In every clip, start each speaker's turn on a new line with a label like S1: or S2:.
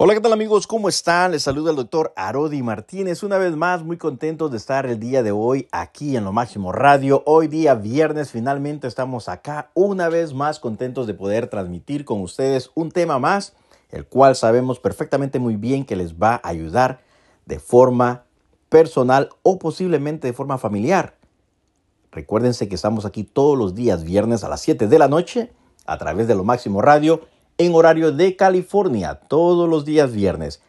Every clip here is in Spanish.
S1: Hola, ¿qué tal amigos? ¿Cómo están? Les saluda el doctor Arodi Martínez. Una vez más, muy contentos de estar el día de hoy aquí en Lo Máximo Radio. Hoy día viernes, finalmente estamos acá una vez más contentos de poder transmitir con ustedes un tema más, el cual sabemos perfectamente muy bien que les va a ayudar de forma personal o posiblemente de forma familiar. Recuérdense que estamos aquí todos los días viernes a las 7 de la noche a través de Lo Máximo Radio en horario de California, todos los días viernes.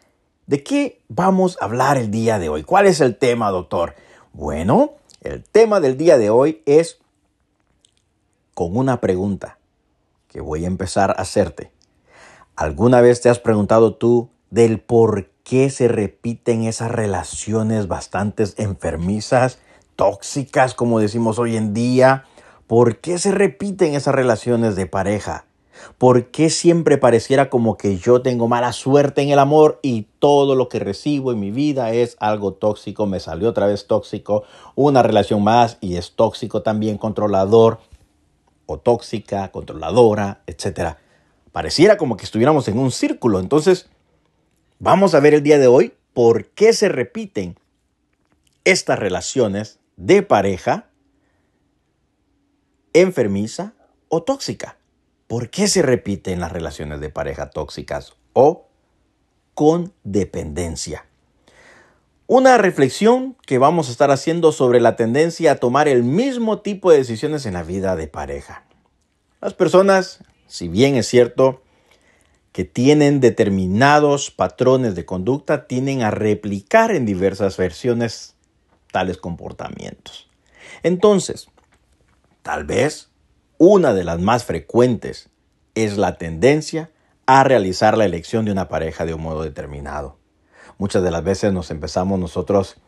S1: ¿De qué vamos a hablar el día de hoy? ¿Cuál es el tema, doctor? Bueno, el tema del día de hoy es con una pregunta que voy a empezar a hacerte. ¿Alguna vez te has preguntado tú del por qué se repiten esas relaciones bastante enfermizas, tóxicas, como decimos hoy en día? ¿Por qué se repiten esas relaciones de pareja? ¿Por qué siempre pareciera como que yo tengo mala suerte en el amor y todo lo que recibo en mi vida es algo tóxico? Me salió otra vez tóxico, una relación más y es tóxico también, controlador o tóxica, controladora, etc. Pareciera como que estuviéramos en un círculo. Entonces, vamos a ver el día de hoy por qué se repiten estas relaciones de pareja enfermiza o tóxica. ¿Por qué se repiten las relaciones de pareja tóxicas o con dependencia? Una reflexión que vamos a estar haciendo sobre la tendencia a tomar el mismo tipo de decisiones en la vida de pareja. Las personas, si bien es cierto que tienen determinados patrones de conducta, tienden a replicar en diversas versiones tales comportamientos. Entonces, tal vez una de las más frecuentes es la tendencia a realizar la elección de una pareja de un modo determinado. Muchas de las veces nos empezamos nosotros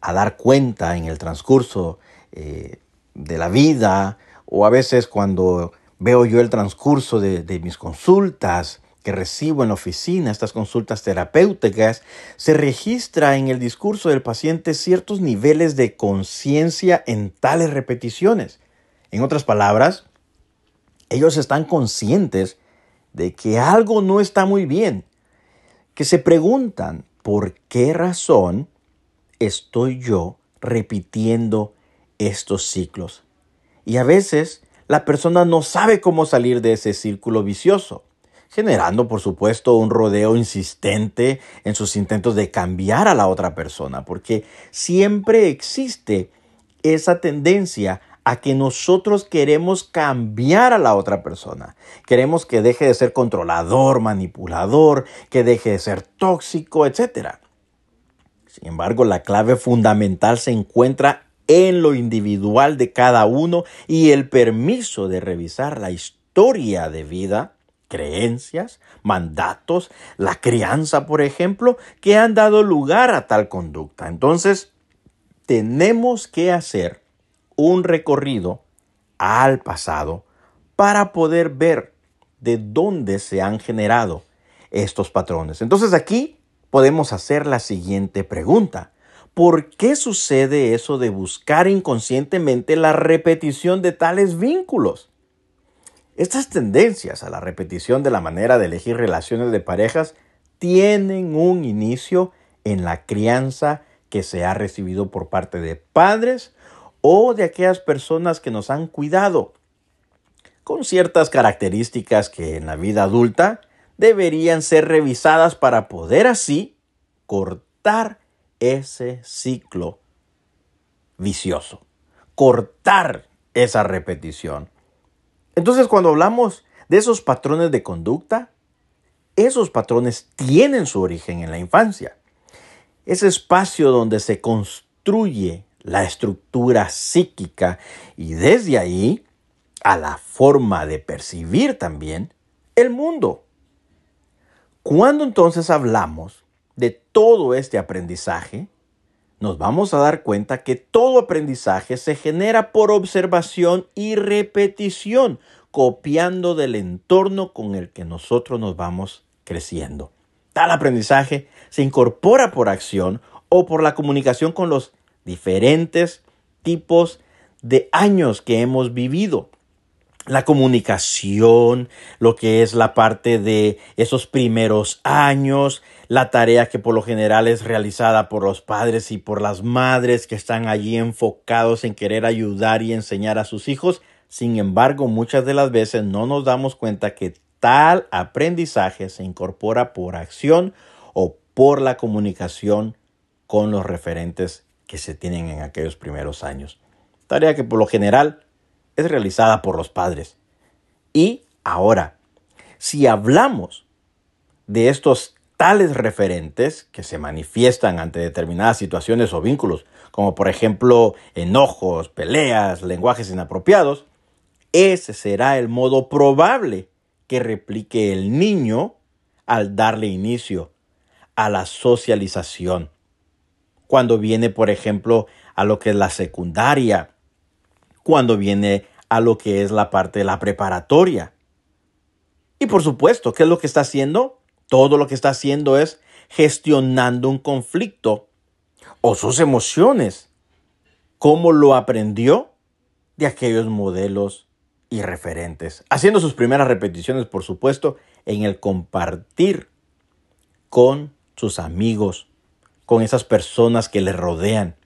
S1: a dar cuenta en el transcurso eh, de la vida o a veces cuando veo yo el transcurso de, de mis consultas que recibo en la oficina, estas consultas terapéuticas, se registra en el discurso del paciente ciertos niveles de conciencia en tales repeticiones. En otras palabras, ellos están conscientes de que algo no está muy bien, que se preguntan por qué razón estoy yo repitiendo estos ciclos. Y a veces la persona no sabe cómo salir de ese círculo vicioso, generando por supuesto un rodeo insistente en sus intentos de cambiar a la otra persona, porque siempre existe esa tendencia a que nosotros queremos cambiar a la otra persona. Queremos que deje de ser controlador, manipulador, que deje de ser tóxico, etc. Sin embargo, la clave fundamental se encuentra en lo individual de cada uno y el permiso de revisar la historia de vida, creencias, mandatos, la crianza, por ejemplo, que han dado lugar a tal conducta. Entonces, tenemos que hacer un recorrido al pasado para poder ver de dónde se han generado estos patrones. Entonces aquí podemos hacer la siguiente pregunta. ¿Por qué sucede eso de buscar inconscientemente la repetición de tales vínculos? Estas tendencias a la repetición de la manera de elegir relaciones de parejas tienen un inicio en la crianza que se ha recibido por parte de padres o de aquellas personas que nos han cuidado, con ciertas características que en la vida adulta deberían ser revisadas para poder así cortar ese ciclo vicioso, cortar esa repetición. Entonces cuando hablamos de esos patrones de conducta, esos patrones tienen su origen en la infancia. Ese espacio donde se construye la estructura psíquica y desde ahí a la forma de percibir también el mundo. Cuando entonces hablamos de todo este aprendizaje, nos vamos a dar cuenta que todo aprendizaje se genera por observación y repetición, copiando del entorno con el que nosotros nos vamos creciendo. Tal aprendizaje se incorpora por acción o por la comunicación con los diferentes tipos de años que hemos vivido. la comunicación, lo que es la parte de esos primeros años, la tarea que por lo general es realizada por los padres y por las madres que están allí enfocados en querer ayudar y enseñar a sus hijos. Sin embargo, muchas de las veces no nos damos cuenta que tal aprendizaje se incorpora por acción o por la comunicación con los referentes que se tienen en aquellos primeros años. Tarea que por lo general es realizada por los padres. Y ahora, si hablamos de estos tales referentes que se manifiestan ante determinadas situaciones o vínculos, como por ejemplo enojos, peleas, lenguajes inapropiados, ese será el modo probable que replique el niño al darle inicio a la socialización. Cuando viene, por ejemplo, a lo que es la secundaria, cuando viene a lo que es la parte de la preparatoria. Y por supuesto, ¿qué es lo que está haciendo? Todo lo que está haciendo es gestionando un conflicto o sus emociones. ¿Cómo lo aprendió? De aquellos modelos y referentes. Haciendo sus primeras repeticiones, por supuesto, en el compartir con sus amigos, con esas personas que le rodean.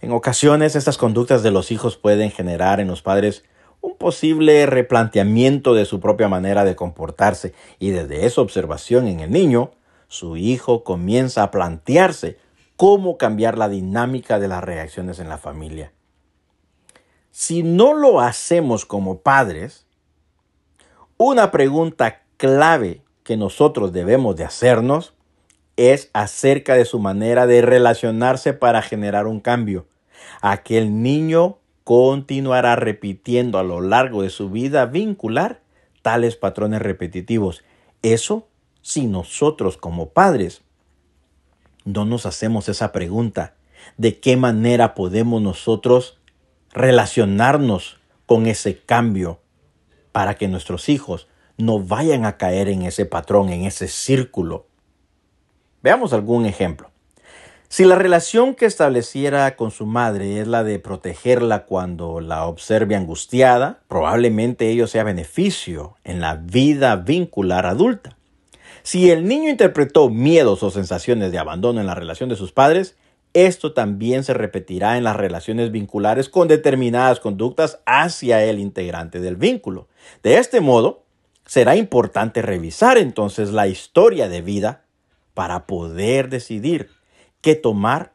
S1: En ocasiones estas conductas de los hijos pueden generar en los padres un posible replanteamiento de su propia manera de comportarse y desde esa observación en el niño, su hijo comienza a plantearse cómo cambiar la dinámica de las reacciones en la familia. Si no lo hacemos como padres, una pregunta clave que nosotros debemos de hacernos es acerca de su manera de relacionarse para generar un cambio aquel niño continuará repitiendo a lo largo de su vida vincular tales patrones repetitivos. Eso si nosotros como padres no nos hacemos esa pregunta, ¿de qué manera podemos nosotros relacionarnos con ese cambio para que nuestros hijos no vayan a caer en ese patrón, en ese círculo? Veamos algún ejemplo. Si la relación que estableciera con su madre es la de protegerla cuando la observe angustiada, probablemente ello sea beneficio en la vida vincular adulta. Si el niño interpretó miedos o sensaciones de abandono en la relación de sus padres, esto también se repetirá en las relaciones vinculares con determinadas conductas hacia el integrante del vínculo. De este modo, será importante revisar entonces la historia de vida para poder decidir qué tomar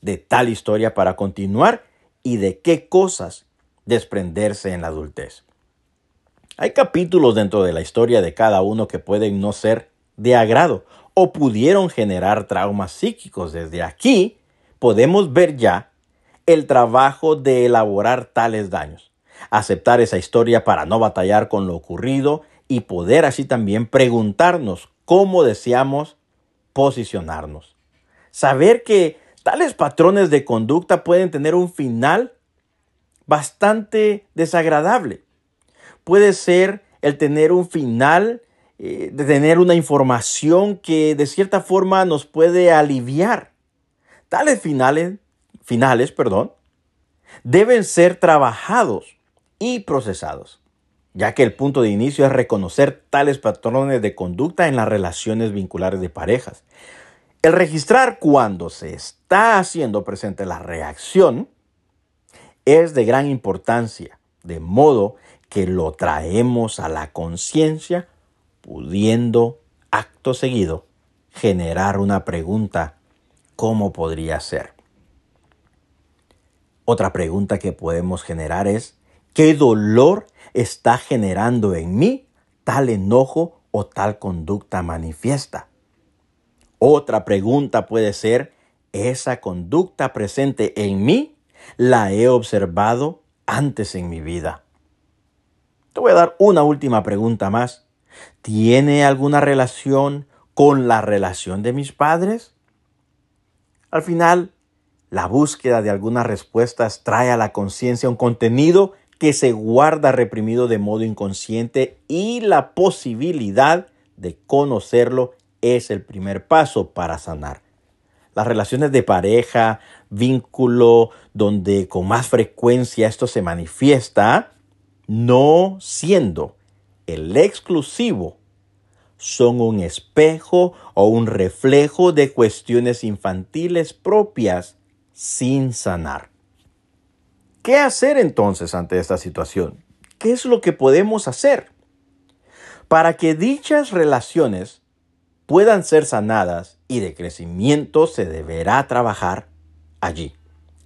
S1: de tal historia para continuar y de qué cosas desprenderse en la adultez. Hay capítulos dentro de la historia de cada uno que pueden no ser de agrado o pudieron generar traumas psíquicos. Desde aquí podemos ver ya el trabajo de elaborar tales daños, aceptar esa historia para no batallar con lo ocurrido y poder así también preguntarnos cómo deseamos posicionarnos. Saber que tales patrones de conducta pueden tener un final bastante desagradable. Puede ser el tener un final, eh, de tener una información que de cierta forma nos puede aliviar. Tales finales, finales, perdón, deben ser trabajados y procesados, ya que el punto de inicio es reconocer tales patrones de conducta en las relaciones vinculares de parejas. El registrar cuando se está haciendo presente la reacción es de gran importancia, de modo que lo traemos a la conciencia, pudiendo acto seguido generar una pregunta, ¿cómo podría ser? Otra pregunta que podemos generar es, ¿qué dolor está generando en mí tal enojo o tal conducta manifiesta? Otra pregunta puede ser, ¿esa conducta presente en mí la he observado antes en mi vida? Te voy a dar una última pregunta más. ¿Tiene alguna relación con la relación de mis padres? Al final, la búsqueda de algunas respuestas trae a la conciencia un contenido que se guarda reprimido de modo inconsciente y la posibilidad de conocerlo es el primer paso para sanar. Las relaciones de pareja, vínculo, donde con más frecuencia esto se manifiesta, no siendo el exclusivo, son un espejo o un reflejo de cuestiones infantiles propias sin sanar. ¿Qué hacer entonces ante esta situación? ¿Qué es lo que podemos hacer? Para que dichas relaciones puedan ser sanadas y de crecimiento se deberá trabajar allí,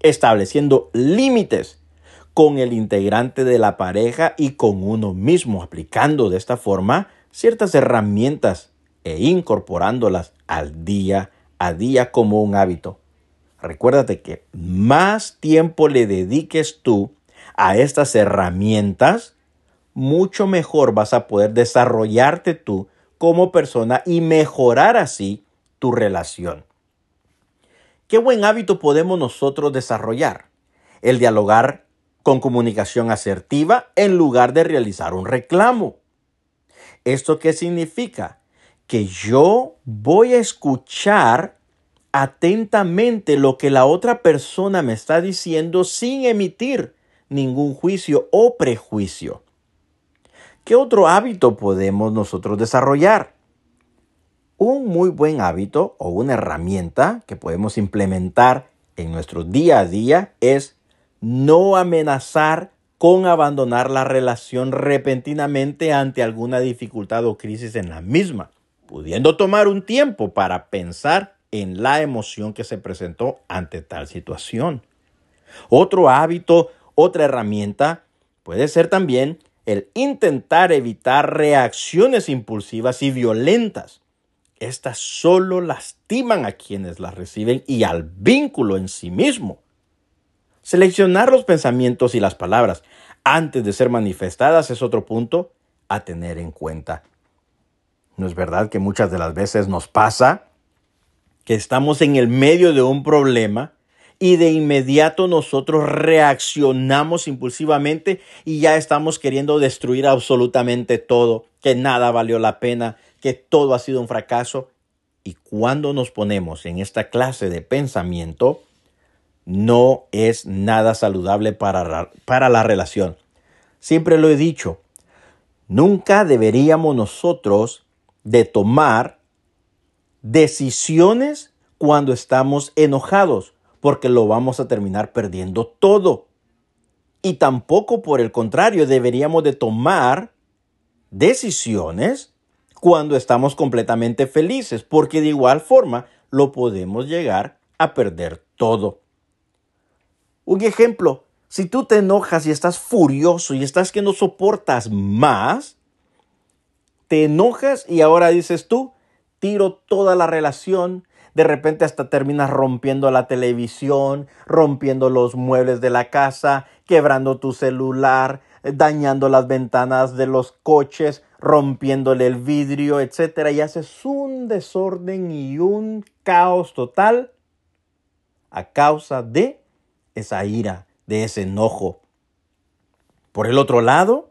S1: estableciendo límites con el integrante de la pareja y con uno mismo, aplicando de esta forma ciertas herramientas e incorporándolas al día a día como un hábito. Recuérdate que más tiempo le dediques tú a estas herramientas, mucho mejor vas a poder desarrollarte tú como persona y mejorar así tu relación. ¿Qué buen hábito podemos nosotros desarrollar? El dialogar con comunicación asertiva en lugar de realizar un reclamo. ¿Esto qué significa? Que yo voy a escuchar atentamente lo que la otra persona me está diciendo sin emitir ningún juicio o prejuicio. ¿Qué otro hábito podemos nosotros desarrollar? Un muy buen hábito o una herramienta que podemos implementar en nuestro día a día es no amenazar con abandonar la relación repentinamente ante alguna dificultad o crisis en la misma, pudiendo tomar un tiempo para pensar en la emoción que se presentó ante tal situación. Otro hábito, otra herramienta, puede ser también el intentar evitar reacciones impulsivas y violentas. Estas solo lastiman a quienes las reciben y al vínculo en sí mismo. Seleccionar los pensamientos y las palabras antes de ser manifestadas es otro punto a tener en cuenta. ¿No es verdad que muchas de las veces nos pasa que estamos en el medio de un problema y de inmediato nosotros reaccionamos impulsivamente y ya estamos queriendo destruir absolutamente todo, que nada valió la pena, que todo ha sido un fracaso? Y cuando nos ponemos en esta clase de pensamiento, no es nada saludable para, para la relación. Siempre lo he dicho, nunca deberíamos nosotros de tomar decisiones cuando estamos enojados, porque lo vamos a terminar perdiendo todo. Y tampoco, por el contrario, deberíamos de tomar decisiones cuando estamos completamente felices, porque de igual forma lo podemos llegar a perder todo. Un ejemplo, si tú te enojas y estás furioso y estás que no soportas más, te enojas y ahora dices tú, tiro toda la relación, de repente hasta terminas rompiendo la televisión, rompiendo los muebles de la casa, quebrando tu celular, dañando las ventanas de los coches, rompiéndole el vidrio, etcétera, y haces un desorden y un caos total a causa de esa ira, de ese enojo. Por el otro lado,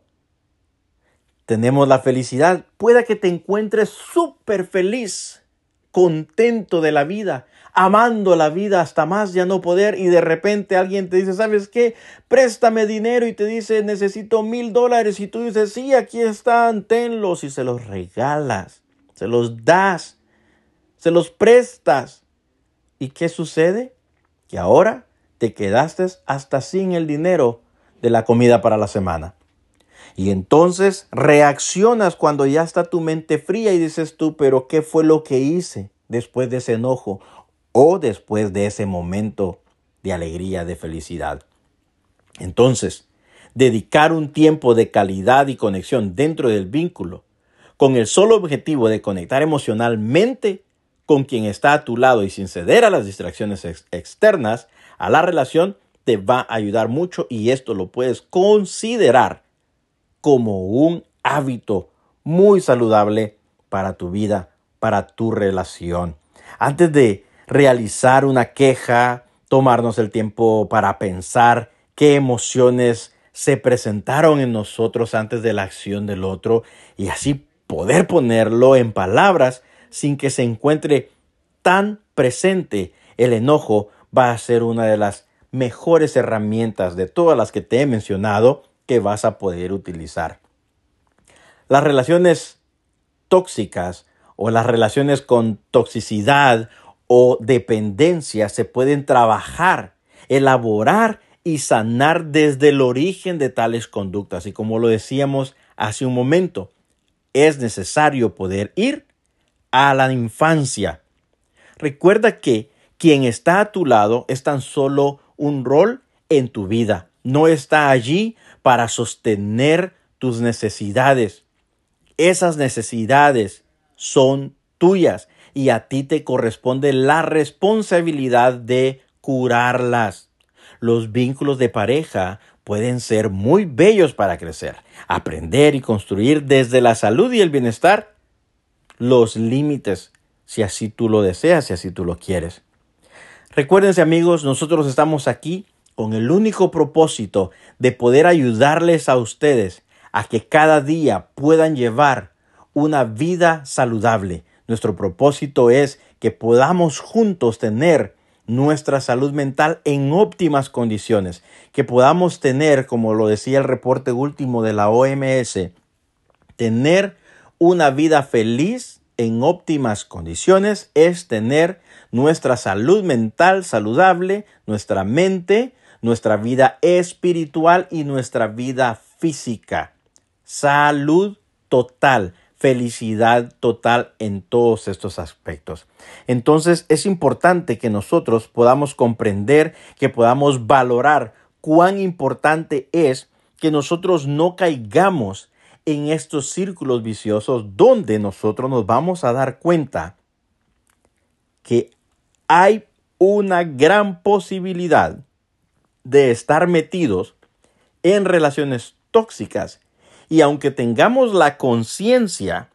S1: tenemos la felicidad. Pueda que te encuentres súper feliz, contento de la vida, amando la vida hasta más ya no poder y de repente alguien te dice, ¿sabes qué? Préstame dinero y te dice, necesito mil dólares y tú dices, sí, aquí están, tenlos y se los regalas, se los das, se los prestas. ¿Y qué sucede? Que ahora te quedaste hasta sin el dinero de la comida para la semana. Y entonces reaccionas cuando ya está tu mente fría y dices tú, pero ¿qué fue lo que hice después de ese enojo o después de ese momento de alegría, de felicidad? Entonces, dedicar un tiempo de calidad y conexión dentro del vínculo con el solo objetivo de conectar emocionalmente con quien está a tu lado y sin ceder a las distracciones externas, a la relación, te va a ayudar mucho y esto lo puedes considerar como un hábito muy saludable para tu vida, para tu relación. Antes de realizar una queja, tomarnos el tiempo para pensar qué emociones se presentaron en nosotros antes de la acción del otro y así poder ponerlo en palabras sin que se encuentre tan presente el enojo va a ser una de las mejores herramientas de todas las que te he mencionado vas a poder utilizar. Las relaciones tóxicas o las relaciones con toxicidad o dependencia se pueden trabajar, elaborar y sanar desde el origen de tales conductas. Y como lo decíamos hace un momento, es necesario poder ir a la infancia. Recuerda que quien está a tu lado es tan solo un rol en tu vida. No está allí para sostener tus necesidades. Esas necesidades son tuyas y a ti te corresponde la responsabilidad de curarlas. Los vínculos de pareja pueden ser muy bellos para crecer, aprender y construir desde la salud y el bienestar los límites, si así tú lo deseas, si así tú lo quieres. Recuérdense amigos, nosotros estamos aquí con el único propósito de poder ayudarles a ustedes a que cada día puedan llevar una vida saludable. Nuestro propósito es que podamos juntos tener nuestra salud mental en óptimas condiciones, que podamos tener, como lo decía el reporte último de la OMS, tener una vida feliz en óptimas condiciones es tener nuestra salud mental saludable, nuestra mente, nuestra vida espiritual y nuestra vida física. Salud total felicidad total en todos estos aspectos. Entonces es importante que nosotros podamos comprender, que podamos valorar cuán importante es que nosotros no caigamos en estos círculos viciosos donde nosotros nos vamos a dar cuenta que hay una gran posibilidad de estar metidos en relaciones tóxicas y aunque tengamos la conciencia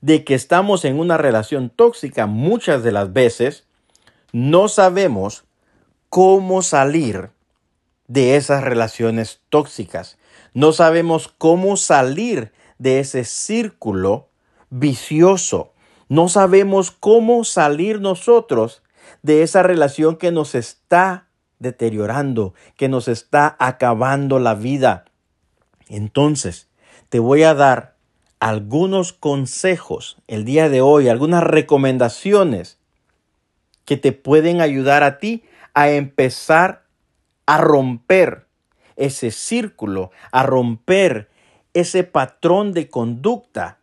S1: de que estamos en una relación tóxica muchas de las veces, no sabemos cómo salir de esas relaciones tóxicas. No sabemos cómo salir de ese círculo vicioso. No sabemos cómo salir nosotros de esa relación que nos está deteriorando, que nos está acabando la vida. Entonces, te voy a dar algunos consejos el día de hoy, algunas recomendaciones que te pueden ayudar a ti a empezar a romper ese círculo, a romper ese patrón de conducta,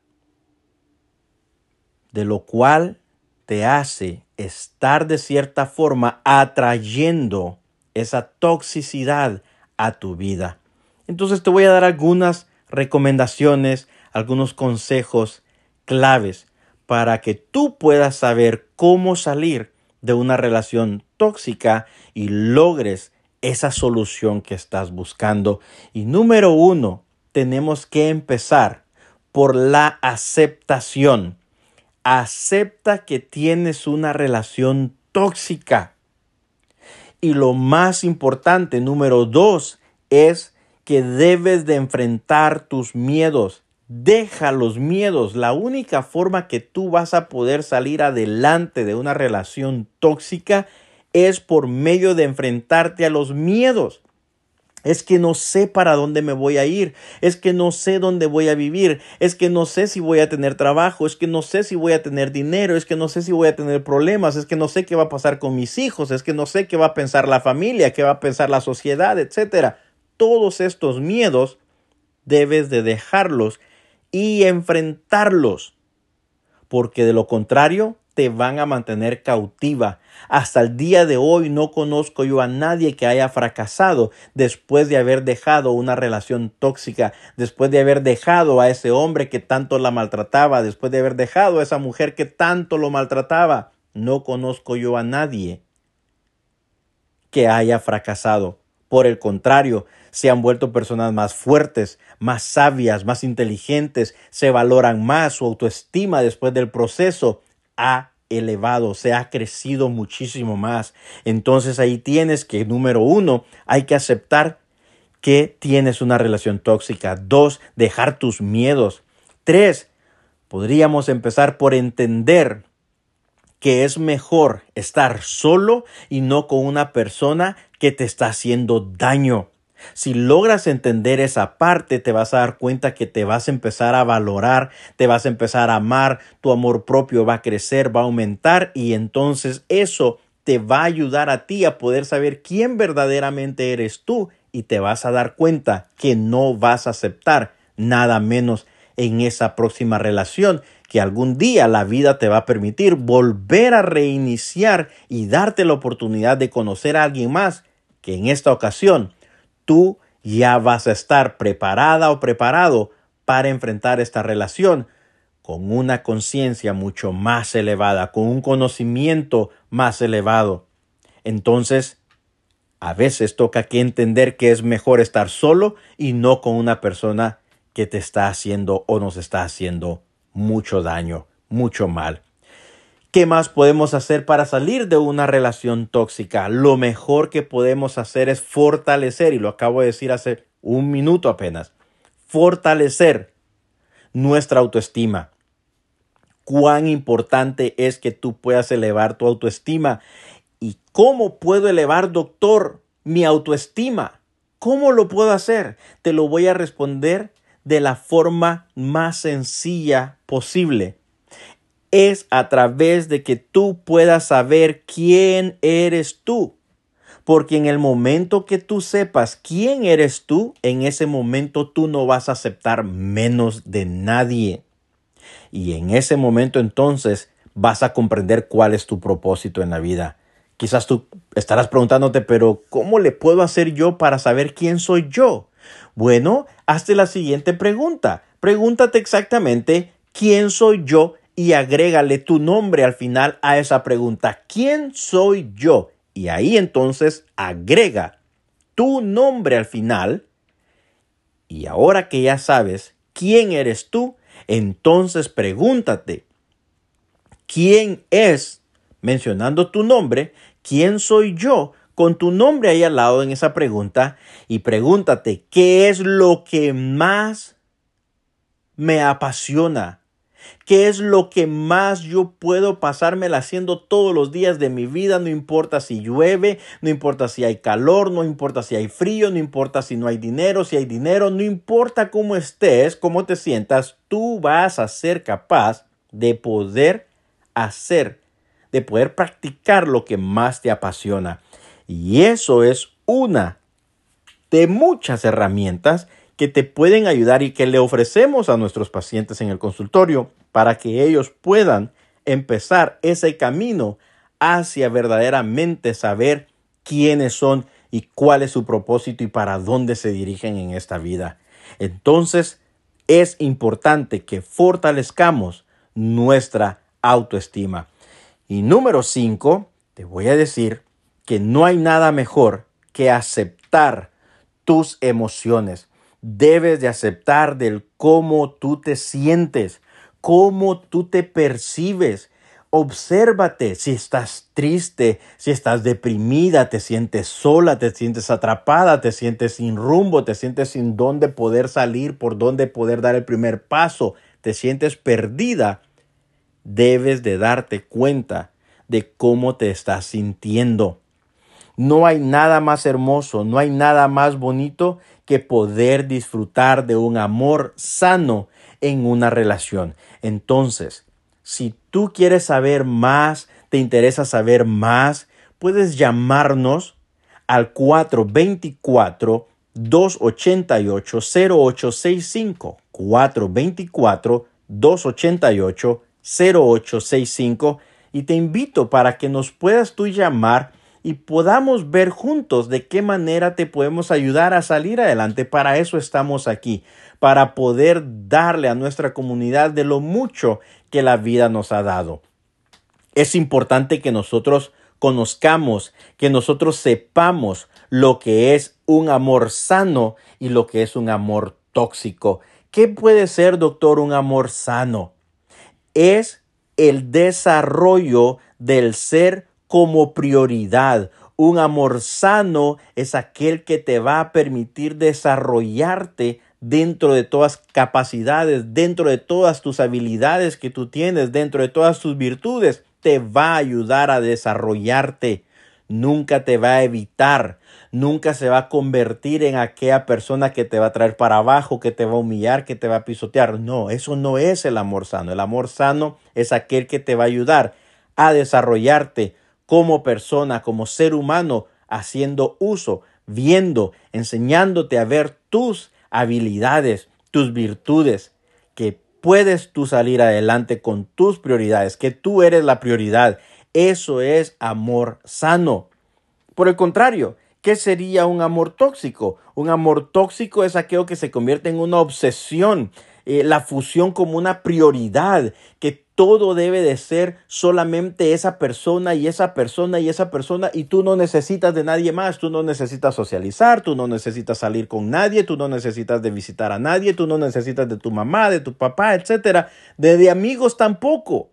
S1: de lo cual te hace estar de cierta forma atrayendo esa toxicidad a tu vida. Entonces te voy a dar algunas recomendaciones, algunos consejos claves para que tú puedas saber cómo salir de una relación tóxica y logres esa solución que estás buscando. Y número uno, tenemos que empezar por la aceptación. Acepta que tienes una relación tóxica. Y lo más importante, número dos, es que debes de enfrentar tus miedos. Deja los miedos. La única forma que tú vas a poder salir adelante de una relación tóxica es por medio de enfrentarte a los miedos. Es que no sé para dónde me voy a ir. Es que no sé dónde voy a vivir. Es que no sé si voy a tener trabajo. Es que no sé si voy a tener dinero. Es que no sé si voy a tener problemas. Es que no sé qué va a pasar con mis hijos. Es que no sé qué va a pensar la familia, qué va a pensar la sociedad, etcétera todos estos miedos, debes de dejarlos y enfrentarlos, porque de lo contrario te van a mantener cautiva. Hasta el día de hoy no conozco yo a nadie que haya fracasado después de haber dejado una relación tóxica, después de haber dejado a ese hombre que tanto la maltrataba, después de haber dejado a esa mujer que tanto lo maltrataba. No conozco yo a nadie que haya fracasado. Por el contrario, se han vuelto personas más fuertes, más sabias, más inteligentes, se valoran más, su autoestima después del proceso ha elevado, se ha crecido muchísimo más. Entonces ahí tienes que, número uno, hay que aceptar que tienes una relación tóxica. Dos, dejar tus miedos. Tres, podríamos empezar por entender que es mejor estar solo y no con una persona que te está haciendo daño. Si logras entender esa parte, te vas a dar cuenta que te vas a empezar a valorar, te vas a empezar a amar, tu amor propio va a crecer, va a aumentar y entonces eso te va a ayudar a ti a poder saber quién verdaderamente eres tú y te vas a dar cuenta que no vas a aceptar nada menos en esa próxima relación que algún día la vida te va a permitir volver a reiniciar y darte la oportunidad de conocer a alguien más que en esta ocasión tú ya vas a estar preparada o preparado para enfrentar esta relación con una conciencia mucho más elevada, con un conocimiento más elevado. Entonces, a veces toca que entender que es mejor estar solo y no con una persona que te está haciendo o nos está haciendo mucho daño, mucho mal. ¿Qué más podemos hacer para salir de una relación tóxica? Lo mejor que podemos hacer es fortalecer, y lo acabo de decir hace un minuto apenas, fortalecer nuestra autoestima. Cuán importante es que tú puedas elevar tu autoestima. ¿Y cómo puedo elevar, doctor, mi autoestima? ¿Cómo lo puedo hacer? Te lo voy a responder de la forma más sencilla posible es a través de que tú puedas saber quién eres tú. Porque en el momento que tú sepas quién eres tú, en ese momento tú no vas a aceptar menos de nadie. Y en ese momento entonces vas a comprender cuál es tu propósito en la vida. Quizás tú estarás preguntándote, pero ¿cómo le puedo hacer yo para saber quién soy yo? Bueno, hazte la siguiente pregunta. Pregúntate exactamente quién soy yo y agrégale tu nombre al final a esa pregunta. ¿Quién soy yo? Y ahí entonces agrega tu nombre al final. Y ahora que ya sabes quién eres tú, entonces pregúntate, ¿quién es? Mencionando tu nombre, ¿quién soy yo? Con tu nombre ahí al lado en esa pregunta y pregúntate, ¿qué es lo que más me apasiona? ¿Qué es lo que más yo puedo pasármela haciendo todos los días de mi vida? No importa si llueve, no importa si hay calor, no importa si hay frío, no importa si no hay dinero, si hay dinero, no importa cómo estés, cómo te sientas, tú vas a ser capaz de poder hacer, de poder practicar lo que más te apasiona. Y eso es una de muchas herramientas que te pueden ayudar y que le ofrecemos a nuestros pacientes en el consultorio para que ellos puedan empezar ese camino hacia verdaderamente saber quiénes son y cuál es su propósito y para dónde se dirigen en esta vida. Entonces, es importante que fortalezcamos nuestra autoestima. Y número cinco, te voy a decir que no hay nada mejor que aceptar tus emociones debes de aceptar del cómo tú te sientes, cómo tú te percibes. Obsérvate si estás triste, si estás deprimida, te sientes sola, te sientes atrapada, te sientes sin rumbo, te sientes sin dónde poder salir, por dónde poder dar el primer paso, te sientes perdida. Debes de darte cuenta de cómo te estás sintiendo. No hay nada más hermoso, no hay nada más bonito que poder disfrutar de un amor sano en una relación. Entonces, si tú quieres saber más, te interesa saber más, puedes llamarnos al 424 288 0865 424 288 0865 y te invito para que nos puedas tú llamar y podamos ver juntos de qué manera te podemos ayudar a salir adelante. Para eso estamos aquí, para poder darle a nuestra comunidad de lo mucho que la vida nos ha dado. Es importante que nosotros conozcamos, que nosotros sepamos lo que es un amor sano y lo que es un amor tóxico. ¿Qué puede ser, doctor, un amor sano? Es el desarrollo del ser como prioridad. Un amor sano es aquel que te va a permitir desarrollarte dentro de todas capacidades, dentro de todas tus habilidades que tú tienes, dentro de todas tus virtudes. Te va a ayudar a desarrollarte. Nunca te va a evitar. nunca se va a convertir en aquella persona que te va a traer para abajo, que te va a humillar, que te va a pisotear. No, eso no es el amor sano. El amor sano es aquel que te va a ayudar a desarrollarte como persona, como ser humano, haciendo uso, viendo, enseñándote a ver tus habilidades, tus virtudes, que puedes tú salir adelante con tus prioridades, que tú eres la prioridad. Eso es amor sano. Por el contrario, ¿qué sería un amor tóxico? Un amor tóxico es aquello que se convierte en una obsesión, eh, la fusión como una prioridad, que todo debe de ser solamente esa persona y esa persona y esa persona y tú no necesitas de nadie más, tú no necesitas socializar, tú no necesitas salir con nadie, tú no necesitas de visitar a nadie, tú no necesitas de tu mamá, de tu papá, etcétera, de, de amigos tampoco.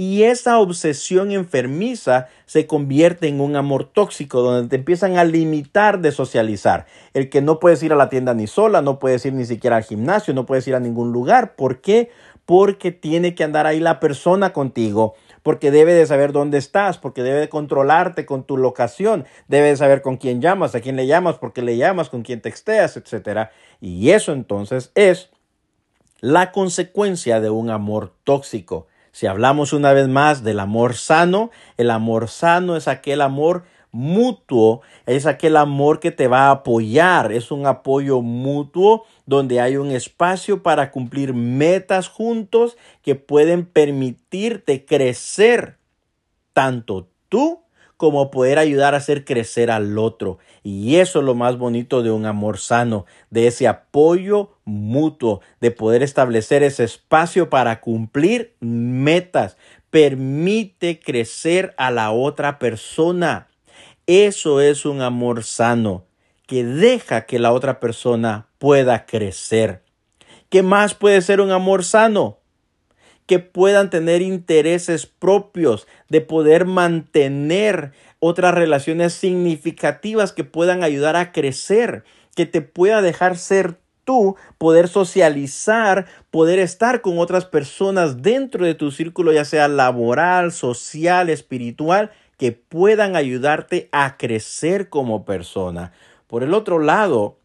S1: Y esa obsesión enfermiza se convierte en un amor tóxico donde te empiezan a limitar de socializar. El que no puedes ir a la tienda ni sola, no puedes ir ni siquiera al gimnasio, no puedes ir a ningún lugar. ¿Por qué? Porque tiene que andar ahí la persona contigo porque debe de saber dónde estás, porque debe de controlarte con tu locación, debe de saber con quién llamas, a quién le llamas, por qué le llamas, con quién texteas, etc. Y eso entonces es la consecuencia de un amor tóxico. Si hablamos una vez más del amor sano, el amor sano es aquel amor mutuo, es aquel amor que te va a apoyar, es un apoyo mutuo donde hay un espacio para cumplir metas juntos que pueden permitirte crecer tanto tú como poder ayudar a hacer crecer al otro. Y eso es lo más bonito de un amor sano, de ese apoyo mutuo, de poder establecer ese espacio para cumplir metas. Permite crecer a la otra persona. Eso es un amor sano, que deja que la otra persona pueda crecer. ¿Qué más puede ser un amor sano? Que puedan tener intereses propios, de poder mantener otras relaciones significativas que puedan ayudar a crecer, que te pueda dejar ser tú, poder socializar, poder estar con otras personas dentro de tu círculo, ya sea laboral, social, espiritual, que puedan ayudarte a crecer como persona. Por el otro lado,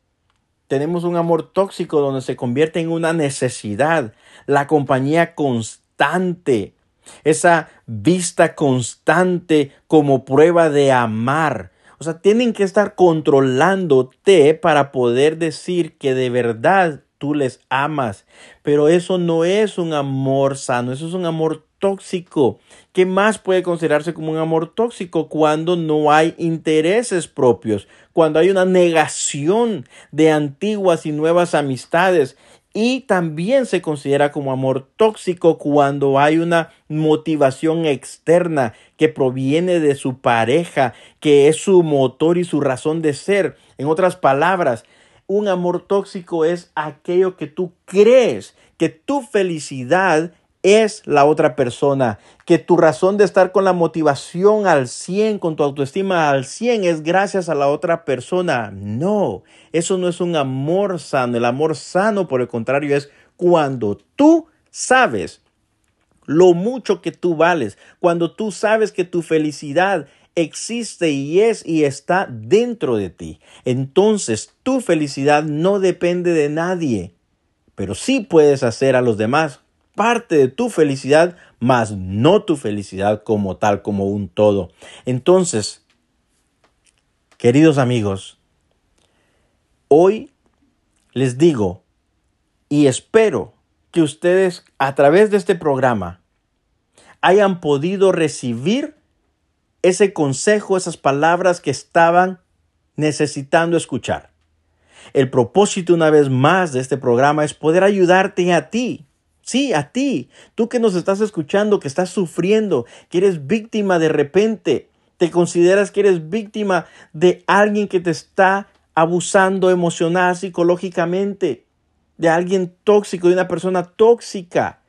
S1: tenemos un amor tóxico donde se convierte en una necesidad, la compañía constante, esa vista constante como prueba de amar. O sea, tienen que estar controlándote para poder decir que de verdad tú les amas. Pero eso no es un amor sano, eso es un amor tóxico. ¿Qué más puede considerarse como un amor tóxico cuando no hay intereses propios, cuando hay una negación de antiguas y nuevas amistades? Y también se considera como amor tóxico cuando hay una motivación externa que proviene de su pareja, que es su motor y su razón de ser. En otras palabras, un amor tóxico es aquello que tú crees que tu felicidad es la otra persona, que tu razón de estar con la motivación al 100, con tu autoestima al 100 es gracias a la otra persona. No, eso no es un amor sano. El amor sano, por el contrario, es cuando tú sabes lo mucho que tú vales, cuando tú sabes que tu felicidad existe y es y está dentro de ti. Entonces tu felicidad no depende de nadie, pero sí puedes hacer a los demás parte de tu felicidad, mas no tu felicidad como tal, como un todo. Entonces, queridos amigos, hoy les digo y espero que ustedes a través de este programa hayan podido recibir ese consejo, esas palabras que estaban necesitando escuchar. El propósito una vez más de este programa es poder ayudarte a ti Sí, a ti, tú que nos estás escuchando, que estás sufriendo, que eres víctima de repente, te consideras que eres víctima de alguien que te está abusando emocional, psicológicamente, de alguien tóxico, de una persona tóxica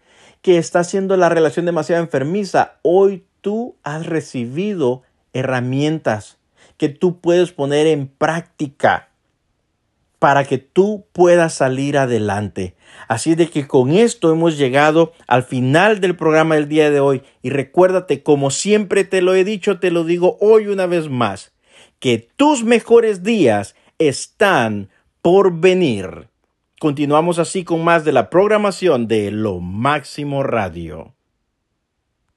S1: que está haciendo la relación demasiado enfermiza. Hoy tú has recibido herramientas que tú puedes poner en práctica para que tú puedas salir adelante. Así de que con esto hemos llegado al final del programa del día de hoy. Y recuérdate, como siempre te lo he dicho, te lo digo hoy una vez más, que tus mejores días están por venir. Continuamos así con más de la programación de Lo Máximo Radio.